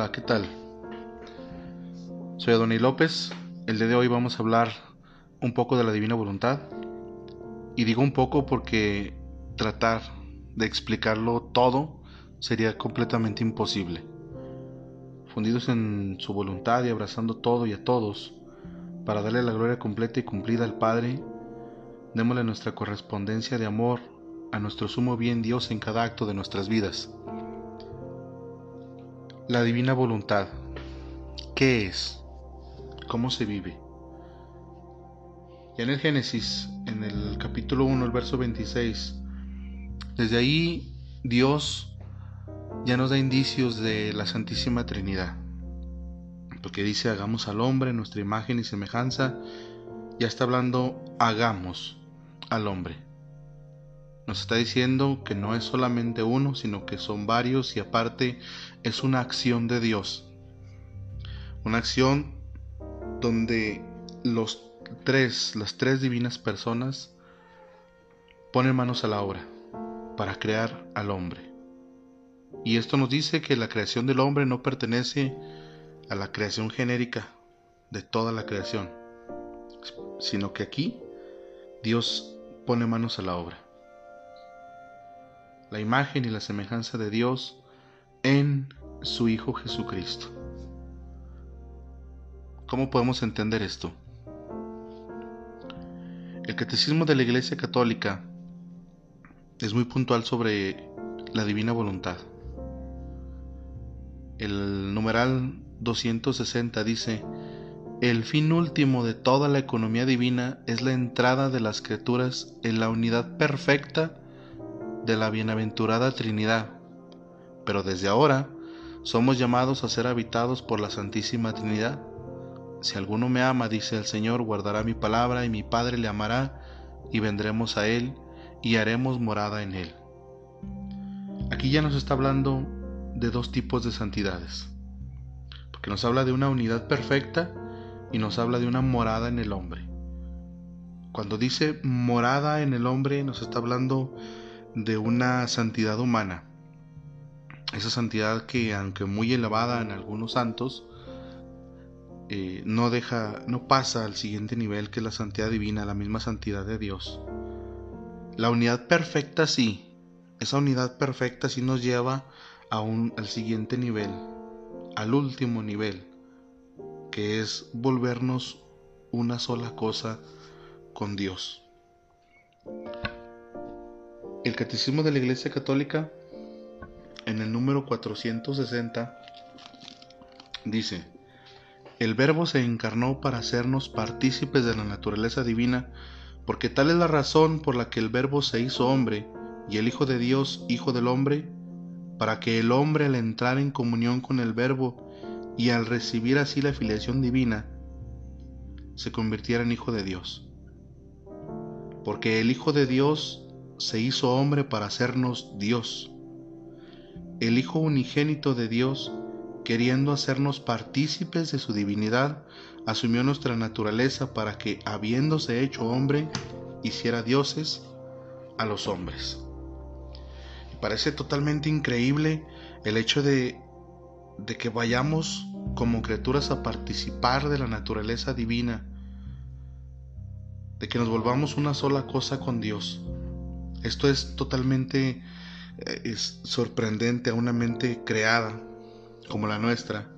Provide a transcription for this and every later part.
Hola, ¿qué tal? Soy Adonai López. El día de hoy vamos a hablar un poco de la divina voluntad. Y digo un poco porque tratar de explicarlo todo sería completamente imposible. Fundidos en su voluntad y abrazando todo y a todos, para darle la gloria completa y cumplida al Padre, démosle nuestra correspondencia de amor a nuestro sumo bien Dios en cada acto de nuestras vidas. La divina voluntad. ¿Qué es? ¿Cómo se vive? Ya en el Génesis, en el capítulo 1, el verso 26, desde ahí Dios ya nos da indicios de la Santísima Trinidad. Porque dice, hagamos al hombre nuestra imagen y semejanza. Ya está hablando, hagamos al hombre. Nos está diciendo que no es solamente uno, sino que son varios y aparte es una acción de Dios. Una acción donde los tres, las tres divinas personas ponen manos a la obra para crear al hombre. Y esto nos dice que la creación del hombre no pertenece a la creación genérica de toda la creación, sino que aquí Dios pone manos a la obra. La imagen y la semejanza de Dios en su Hijo Jesucristo. ¿Cómo podemos entender esto? El catecismo de la Iglesia Católica es muy puntual sobre la divina voluntad. El numeral 260 dice, el fin último de toda la economía divina es la entrada de las criaturas en la unidad perfecta de la bienaventurada Trinidad. Pero desde ahora somos llamados a ser habitados por la Santísima Trinidad. Si alguno me ama, dice el Señor, guardará mi palabra y mi Padre le amará y vendremos a él y haremos morada en él. Aquí ya nos está hablando de dos tipos de santidades, porque nos habla de una unidad perfecta y nos habla de una morada en el hombre. Cuando dice morada en el hombre nos está hablando de una santidad humana, esa santidad que aunque muy elevada en algunos santos, eh, no deja, no pasa al siguiente nivel que la santidad divina, la misma santidad de Dios. La unidad perfecta sí, esa unidad perfecta sí nos lleva al siguiente nivel, al último nivel, que es volvernos una sola cosa con Dios. El Catecismo de la Iglesia Católica, en el número 460, dice, el Verbo se encarnó para hacernos partícipes de la naturaleza divina, porque tal es la razón por la que el Verbo se hizo hombre y el Hijo de Dios, Hijo del hombre, para que el hombre al entrar en comunión con el Verbo y al recibir así la filiación divina, se convirtiera en Hijo de Dios. Porque el Hijo de Dios se hizo hombre para hacernos Dios. El Hijo unigénito de Dios queriendo hacernos partícipes de su divinidad, asumió nuestra naturaleza para que, habiéndose hecho hombre, hiciera dioses a los hombres. Parece totalmente increíble el hecho de, de que vayamos como criaturas a participar de la naturaleza divina, de que nos volvamos una sola cosa con Dios. Esto es totalmente eh, es sorprendente a una mente creada como la nuestra.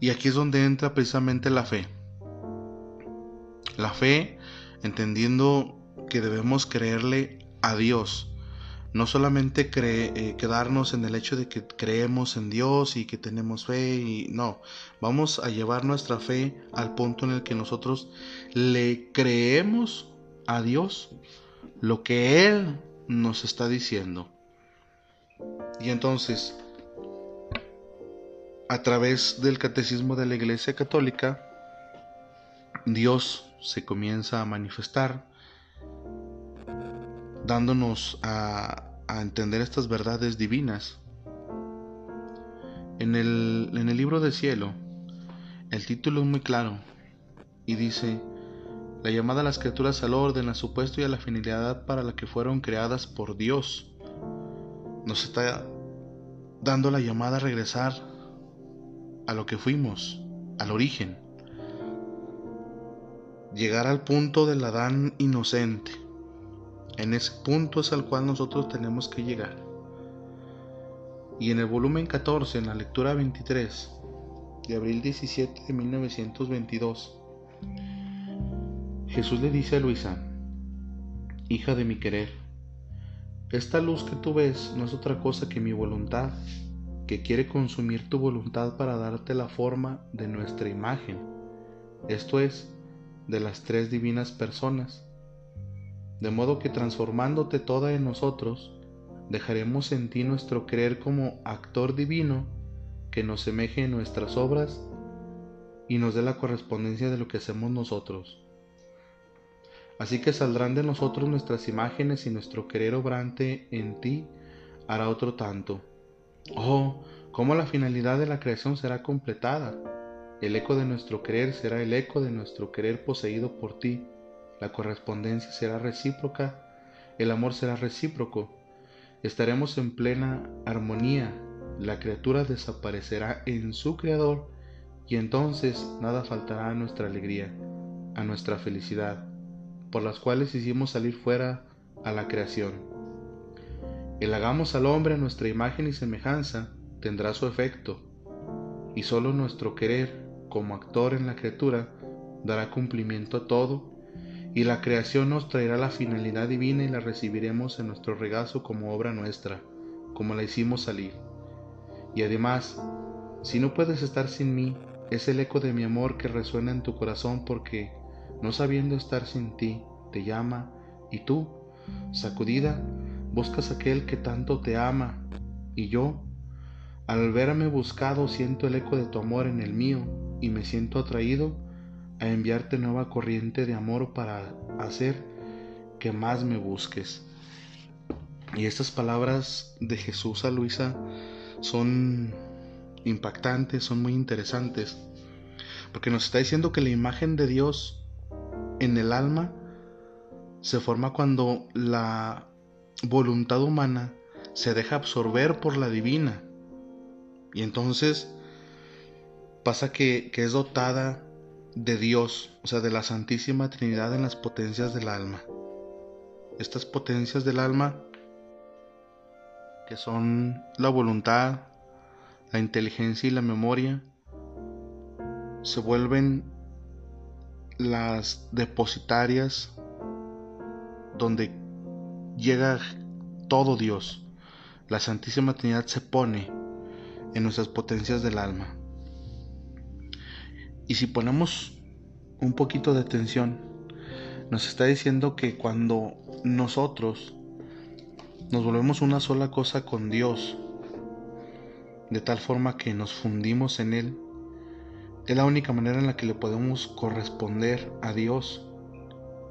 Y aquí es donde entra precisamente la fe. La fe entendiendo que debemos creerle a Dios. No solamente eh, quedarnos en el hecho de que creemos en Dios y que tenemos fe y no, vamos a llevar nuestra fe al punto en el que nosotros le creemos a Dios lo que Él nos está diciendo. Y entonces, a través del catecismo de la Iglesia Católica, Dios se comienza a manifestar, dándonos a, entender estas verdades divinas. En el, en el libro del cielo, el título es muy claro y dice, la llamada a las criaturas al orden, a su puesto y a la finalidad para la que fueron creadas por Dios. Nos está dando la llamada a regresar a lo que fuimos, al origen. Llegar al punto del Adán inocente. En ese punto es al cual nosotros tenemos que llegar. Y en el volumen 14, en la lectura 23, de abril 17 de 1922, Jesús le dice a Luisa, hija de mi querer, esta luz que tú ves no es otra cosa que mi voluntad, que quiere consumir tu voluntad para darte la forma de nuestra imagen, esto es, de las tres divinas personas. De modo que transformándote toda en nosotros, dejaremos en ti nuestro creer como actor divino que nos semeje en nuestras obras y nos dé la correspondencia de lo que hacemos nosotros. Así que saldrán de nosotros nuestras imágenes y nuestro querer obrante en ti hará otro tanto. Oh, cómo la finalidad de la creación será completada. El eco de nuestro querer será el eco de nuestro querer poseído por ti. La correspondencia será recíproca, el amor será recíproco. Estaremos en plena armonía. La criatura desaparecerá en su creador y entonces nada faltará a nuestra alegría, a nuestra felicidad por las cuales hicimos salir fuera a la creación. El hagamos al hombre a nuestra imagen y semejanza tendrá su efecto, y solo nuestro querer como actor en la criatura dará cumplimiento a todo, y la creación nos traerá la finalidad divina y la recibiremos en nuestro regazo como obra nuestra, como la hicimos salir. Y además, si no puedes estar sin mí, es el eco de mi amor que resuena en tu corazón porque no sabiendo estar sin ti, te llama, y tú, sacudida, buscas aquel que tanto te ama, y yo, al verme buscado, siento el eco de tu amor en el mío, y me siento atraído a enviarte nueva corriente de amor para hacer que más me busques. Y estas palabras de Jesús a Luisa son impactantes, son muy interesantes, porque nos está diciendo que la imagen de Dios en el alma se forma cuando la voluntad humana se deja absorber por la divina. Y entonces pasa que, es dotada de Dios, o sea, de la Santísima Trinidad en las potencias del alma. Estas potencias del alma, que son la voluntad, la inteligencia y la memoria, se vuelven las depositarias donde llega todo Dios. La Santísima Trinidad se pone en nuestras potencias del alma. Y si ponemos un poquito de atención, nos está diciendo que cuando nosotros nos volvemos una sola cosa con Dios, de tal forma que nos fundimos en Él, es la única manera en la que le podemos corresponder a Dios,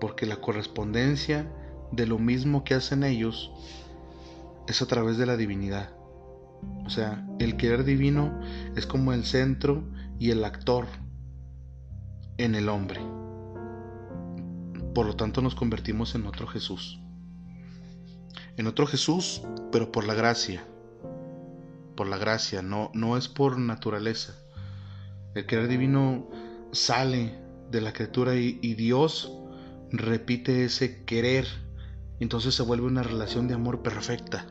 porque la correspondencia de lo mismo que hacen ellos es a través de la divinidad. O sea, el querer divino es como el centro y el actor en el hombre. Por lo tanto nos convertimos en otro Jesús. En otro Jesús, pero por la gracia. Por la gracia, no, no es por naturaleza. El querer divino sale de la criatura y, Dios repite ese querer. Entonces se vuelve una relación de amor perfecta.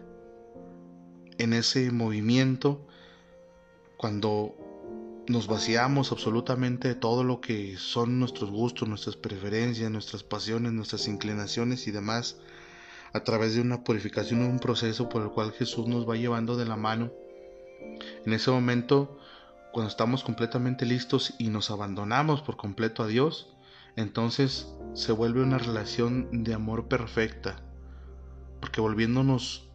En ese movimiento, cuando nos vaciamos absolutamente de todo lo que son nuestros gustos, nuestras preferencias, nuestras pasiones, nuestras inclinaciones y demás, a través de una purificación, un proceso por el cual Jesús nos va llevando de la mano. En ese momento cuando estamos completamente listos y nos abandonamos por completo a Dios, entonces se vuelve una relación de amor perfecta. Porque volviéndonos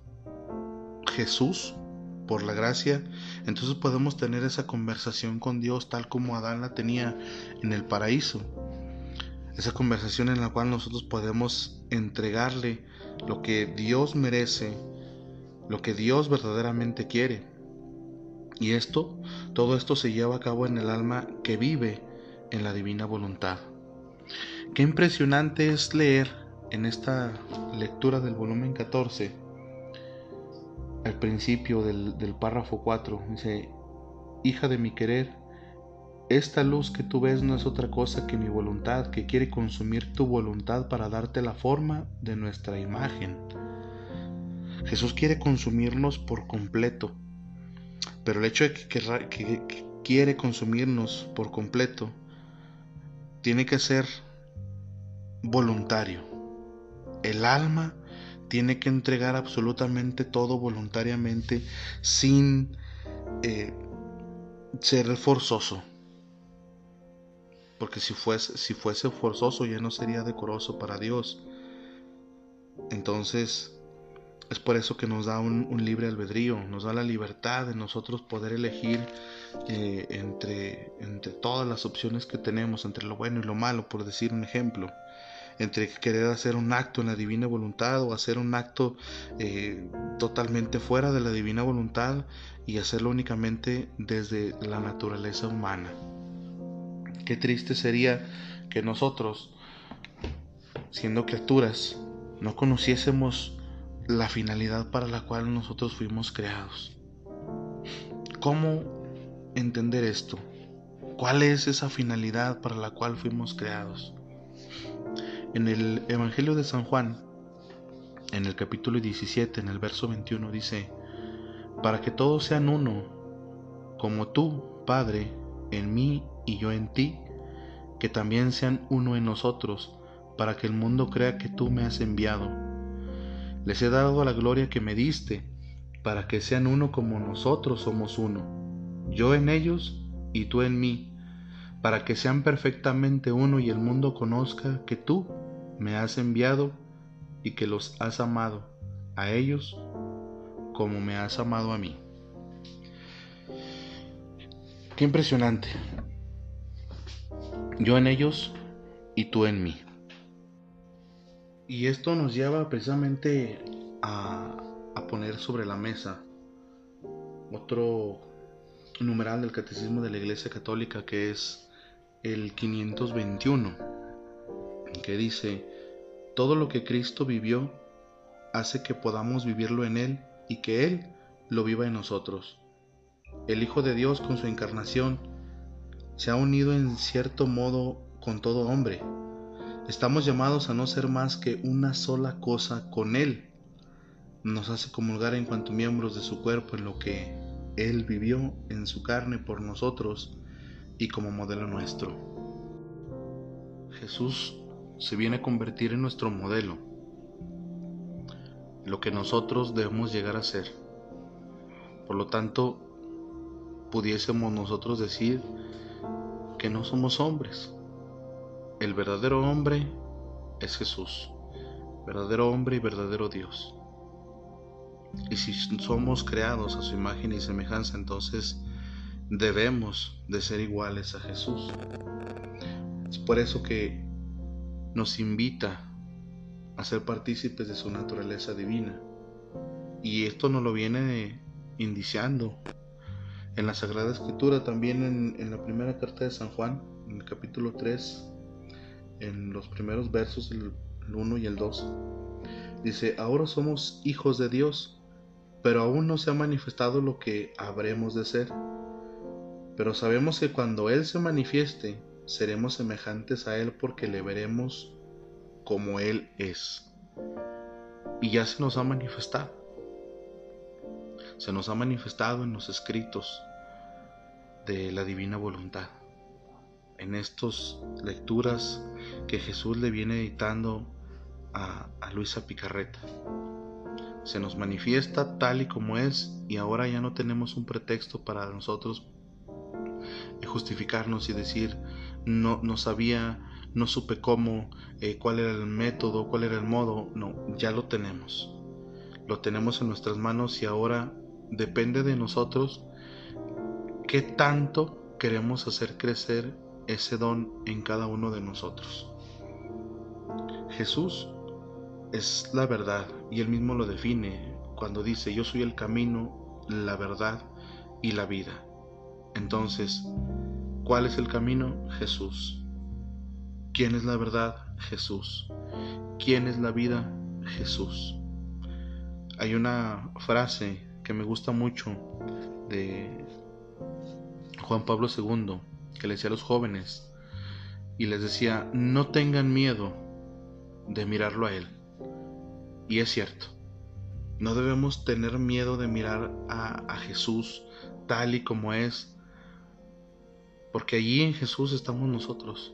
Jesús por la gracia, entonces podemos tener esa conversación con Dios tal como Adán la tenía en el paraíso. Esa conversación en la cual nosotros podemos entregarle lo que Dios merece, lo que Dios verdaderamente quiere. Y esto, todo esto se lleva a cabo en el alma que vive en la divina voluntad. Qué impresionante es leer en esta lectura del volumen 14, al principio del, párrafo 4, dice, hija de mi querer, esta luz que tú ves no es otra cosa que mi voluntad, que quiere consumir tu voluntad para darte la forma de nuestra imagen. Jesús quiere consumirnos por completo, pero el hecho de que, quiere consumirnos por completo tiene que ser voluntario. El alma tiene que entregar absolutamente todo voluntariamente sin eh, ser forzoso. Porque si fuese, si fuese forzoso ya no sería decoroso para Dios. Entonces, es por eso que nos da un, libre albedrío, nos da la libertad de nosotros poder elegir eh, entre, entre todas las opciones que tenemos, entre lo bueno y lo malo, por decir un ejemplo entre querer hacer un acto en la divina voluntad o hacer un acto eh, totalmente fuera de la divina voluntad y hacerlo únicamente desde la naturaleza humana. Qué triste sería que nosotros, siendo criaturas, no conociésemos la finalidad para la cual nosotros fuimos creados. ¿Cómo entender esto? ¿Cuál es esa finalidad para la cual fuimos creados? En el Evangelio de San Juan, en el capítulo 17, en el verso 21, dice, para que todos sean uno, como tú, Padre, en mí y yo en ti, que también sean uno en nosotros, para que el mundo crea que tú me has enviado. Les he dado la gloria que me diste, para que sean uno como nosotros somos uno, yo en ellos y tú en mí, para que sean perfectamente uno y el mundo conozca que tú me has enviado y que los has amado a ellos como me has amado a mí. Qué impresionante. Yo en ellos y tú en mí. Y esto nos lleva precisamente a, poner sobre la mesa otro numeral del Catecismo de la Iglesia Católica que es el 521, que dice, todo lo que Cristo vivió hace que podamos vivirlo en Él y que Él lo viva en nosotros. El Hijo de Dios con su encarnación se ha unido en cierto modo con todo hombre. Estamos llamados a no ser más que una sola cosa con Él. Nos hace comulgar en cuanto miembros de su cuerpo en lo que Él vivió en su carne por nosotros y como modelo nuestro. Jesús se viene a convertir en nuestro modelo, lo que nosotros debemos llegar a ser. Por lo tanto, pudiésemos nosotros decir que no somos hombres. El verdadero hombre es Jesús, verdadero hombre y verdadero Dios. Y si somos creados a su imagen y semejanza, entonces debemos de ser iguales a Jesús. Es por eso que nos invita a ser partícipes de su naturaleza divina. Y esto nos lo viene indiciando en la Sagrada Escritura, también en, la primera carta de San Juan, en el capítulo 3, en los primeros versos, el, el 1 y el 2. Dice, ahora somos hijos de Dios, pero aún no se ha manifestado lo que habremos de ser pero sabemos que cuando Él se manifieste, seremos semejantes a Él porque le veremos como Él es. Y ya se nos ha manifestado. Se nos ha manifestado en los escritos de la divina voluntad. En estas lecturas que Jesús le viene editando a, Luisa Picarreta. Se nos manifiesta tal y como es y ahora ya no tenemos un pretexto para nosotros justificarnos y decir, no, no sabía, no supe cómo, eh, cuál era el método, cuál era el modo. No, ya lo tenemos. Lo tenemos en nuestras manos y ahora depende de nosotros qué tanto queremos hacer crecer ese don en cada uno de nosotros. Jesús es la verdad y él mismo lo define cuando dice yo soy el camino, la verdad y la vida. Entonces, ¿cuál es el camino? Jesús. ¿Quién es la verdad? Jesús. ¿Quién es la vida? Jesús. Hay una frase que me gusta mucho de Juan Pablo II que le decía a los jóvenes y les decía, no tengan miedo de mirarlo a Él. Y es cierto, no debemos tener miedo de mirar a, Jesús tal y como es, porque allí en Jesús estamos nosotros.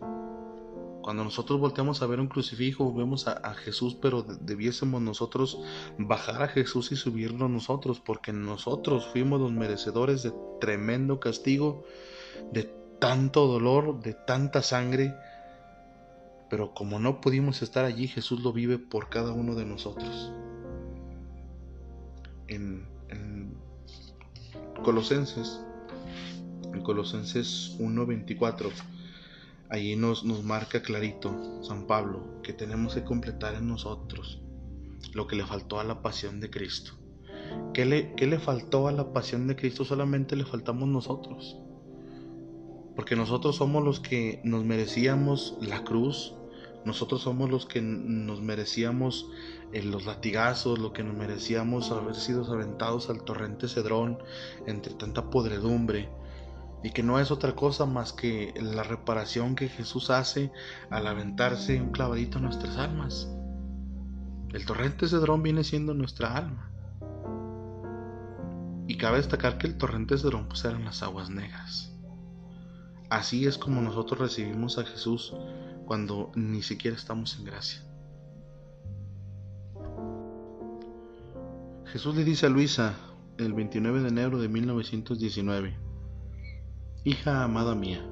Cuando nosotros volteamos a ver un crucifijo, vemos a, Jesús, pero debiésemos nosotros bajar a Jesús y subirlo nosotros, porque nosotros fuimos los merecedores de tremendo castigo, de tanto dolor, de tanta sangre. Pero como no pudimos estar allí, Jesús lo vive por cada uno de nosotros. En, en Colosenses, en Colosenses 1.24 allí nos, nos marca clarito San Pablo que tenemos que completar en nosotros lo que le faltó a la pasión de Cristo. ¿Qué le, ¿Qué le faltó a la pasión de Cristo? Solamente le faltamos nosotros. Porque nosotros somos los que nos merecíamos la cruz, nosotros somos los que nos merecíamos eh, los latigazos, lo que nos merecíamos haber sido aventados al torrente Cedrón entre tanta podredumbre, y que no es otra cosa más que la reparación que Jesús hace al aventarse un clavadito en nuestras almas. El torrente Cedrón viene siendo nuestra alma. Y cabe destacar que el torrente Cedrón pues eran las aguas negras. Así es como nosotros recibimos a Jesús cuando ni siquiera estamos en gracia. Jesús le dice a Luisa el 29 de enero de 1919, Hija amada mía,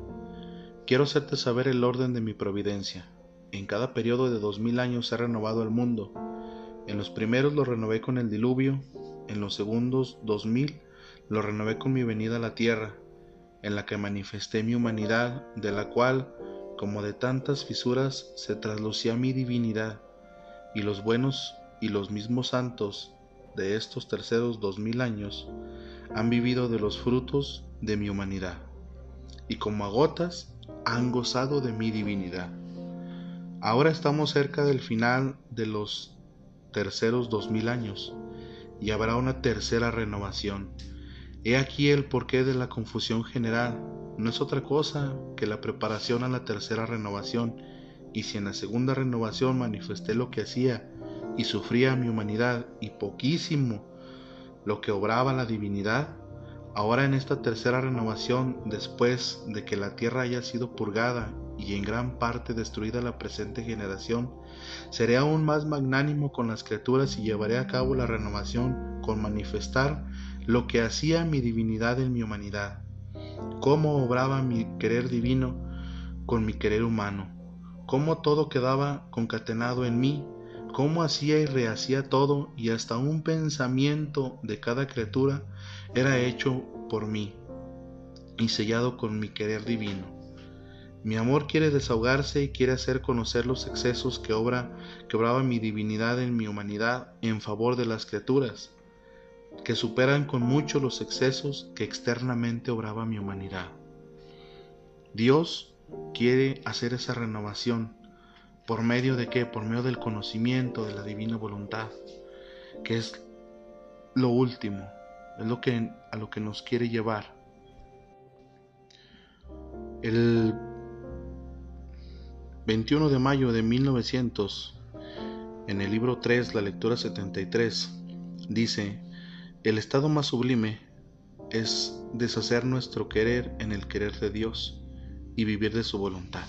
quiero hacerte saber el orden de mi providencia. En cada periodo de dos mil años he renovado el mundo. En los primeros lo renové con el diluvio, en los segundos dos mil lo renové con mi venida a la tierra, en la que manifesté mi humanidad, de la cual, como de tantas fisuras, se traslucía mi divinidad, y los buenos y los mismos santos de estos terceros dos mil años han vivido de los frutos de mi humanidad y como a gotas han gozado de mi divinidad. Ahora estamos cerca del final de los terceros dos mil años y habrá una tercera renovación. He aquí el porqué de la confusión general. No es otra cosa que la preparación a la tercera renovación. Y si en la segunda renovación manifesté lo que hacía y sufría mi humanidad y poquísimo lo que obraba la divinidad, Ahora en esta tercera renovación, después de que la tierra haya sido purgada y en gran parte destruida la presente generación, seré aún más magnánimo con las criaturas y llevaré a cabo la renovación con manifestar lo que hacía mi divinidad en mi humanidad, cómo obraba mi querer divino con mi querer humano, cómo todo quedaba concatenado en mí, cómo hacía y rehacía todo y hasta un pensamiento de cada criatura era hecho por mí y sellado con mi querer divino. Mi amor quiere desahogarse y quiere hacer conocer los excesos que obra que obraba mi divinidad en mi humanidad en favor de las criaturas, que superan con mucho los excesos que externamente obraba mi humanidad. Dios quiere hacer esa renovación por medio de qué? Por medio del conocimiento de la divina voluntad, que es lo último, es lo que, a lo que nos quiere llevar. El 21 de mayo de 1900, en el libro 3, la lectura 73, dice, el estado más sublime es deshacer nuestro querer en el querer de Dios y vivir de su voluntad.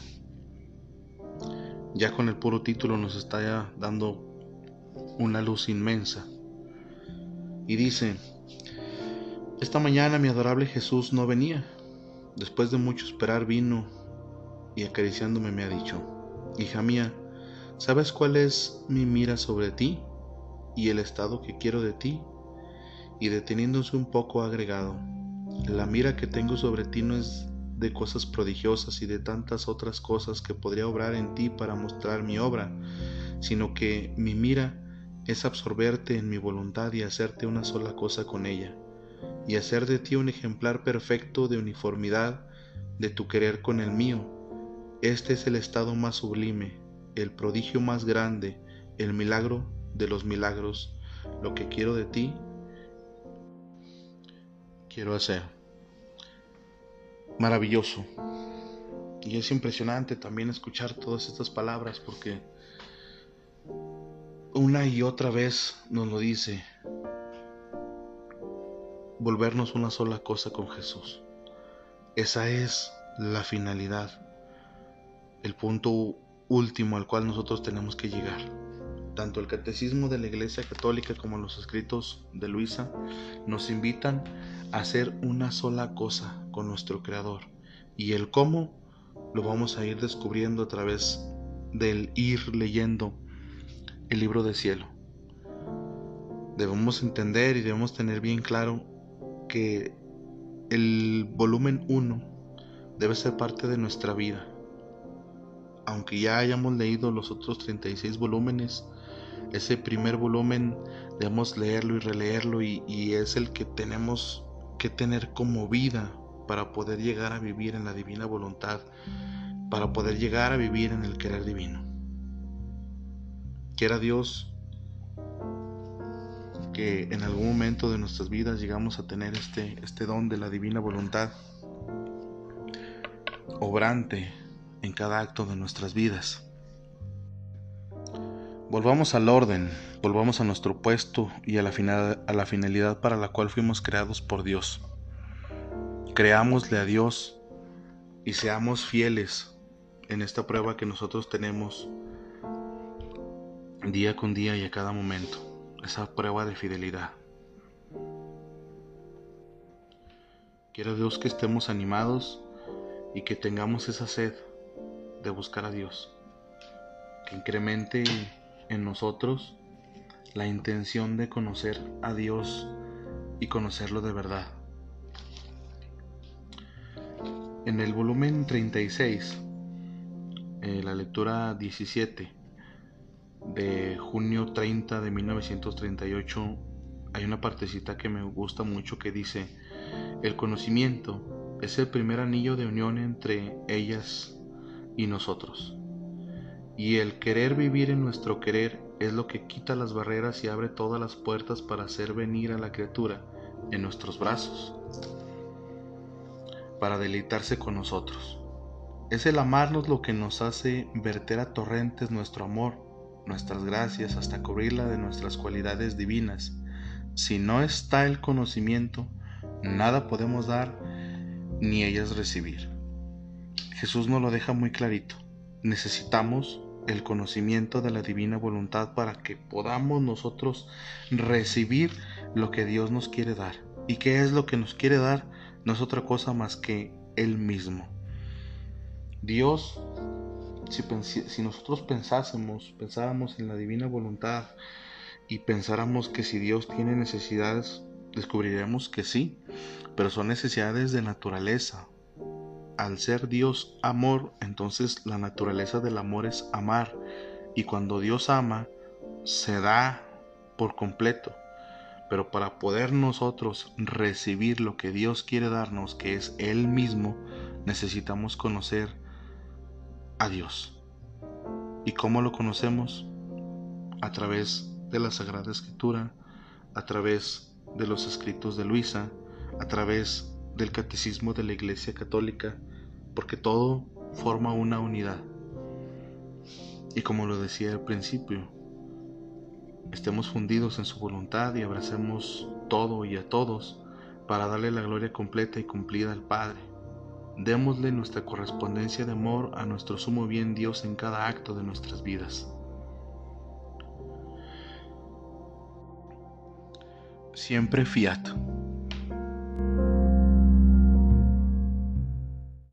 Ya con el puro título nos está dando una luz inmensa. Y dice, esta mañana mi adorable Jesús no venía. Después de mucho esperar vino y acariciándome me ha dicho, hija mía, ¿sabes cuál es mi mira sobre ti y el estado que quiero de ti? Y deteniéndose un poco agregado, la mira que tengo sobre ti no es de cosas prodigiosas y de tantas otras cosas que podría obrar en ti para mostrar mi obra, sino que mi mira es absorberte en mi voluntad y hacerte una sola cosa con ella y hacer de ti un ejemplar perfecto de uniformidad de tu querer con el mío. Este es el estado más sublime, el prodigio más grande, el milagro de los milagros. Lo que quiero de ti, quiero hacer. Maravilloso. Y es impresionante también escuchar todas estas palabras porque una y otra vez nos lo dice, volvernos una sola cosa con Jesús. Esa es la finalidad, el punto último al cual nosotros tenemos que llegar. Tanto el catecismo de la Iglesia Católica como los escritos de Luisa nos invitan hacer una sola cosa con nuestro Creador. Y el cómo lo vamos a ir descubriendo a través del ir leyendo el libro del cielo. Debemos entender y debemos tener bien claro que el volumen 1 debe ser parte de nuestra vida. Aunque ya hayamos leído los otros 36 volúmenes, ese primer volumen debemos leerlo y releerlo y, y es el que tenemos que tener como vida para poder llegar a vivir en la divina voluntad, para poder llegar a vivir en el querer divino. Quiera Dios que en algún momento de nuestras vidas llegamos a tener este, este don de la divina voluntad obrante en cada acto de nuestras vidas. Volvamos al orden, volvamos a nuestro puesto y a la, a la finalidad para la cual fuimos creados por Dios. Creámosle a Dios y seamos fieles en esta prueba que nosotros tenemos día con día y a cada momento, esa prueba de fidelidad. Quiero Dios que estemos animados y que tengamos esa sed de buscar a Dios, que incremente en nosotros la intención de conocer a Dios y conocerlo de verdad. En el volumen 36, eh, la lectura 17, de junio 30 de 1938 hay una partecita que me gusta mucho que dice, el conocimiento es el primer anillo de unión entre ellas y nosotros. Y el querer vivir en nuestro querer es lo que quita las barreras y abre todas las puertas para hacer venir a la criatura en nuestros brazos, para deleitarse con nosotros. Es el amarnos lo que nos hace verter a torrentes nuestro amor nuestras gracias hasta cubrirla de nuestras cualidades divinas. Si no está el conocimiento, nada podemos dar ni ellas recibir. Jesús nos lo deja muy clarito. Necesitamos el conocimiento de la divina voluntad para que podamos nosotros recibir lo que Dios nos quiere dar. ¿Y qué es lo que nos quiere dar? No es otra cosa más que Él mismo. Dios si, nosotros pensásemos, pensáramos en la divina voluntad y pensáramos que si Dios tiene necesidades, descubriríamos que sí, pero son necesidades de naturaleza. Al ser Dios amor, entonces la naturaleza del amor es amar. Y cuando Dios ama, se da por completo. Pero para poder nosotros recibir lo que Dios quiere darnos, que es Él mismo, necesitamos conocer a Dios. ¿Y cómo lo conocemos? A través de la Sagrada Escritura, a través de los escritos de Luisa, a través del catecismo de la Iglesia Católica, porque todo forma una unidad. Y como lo decía al principio, estemos fundidos en su voluntad y abracemos todo y a todos para darle la gloria completa y cumplida al Padre démosle nuestra correspondencia de amor a nuestro sumo bien Dios en cada acto de nuestras vidas. Siempre fiat.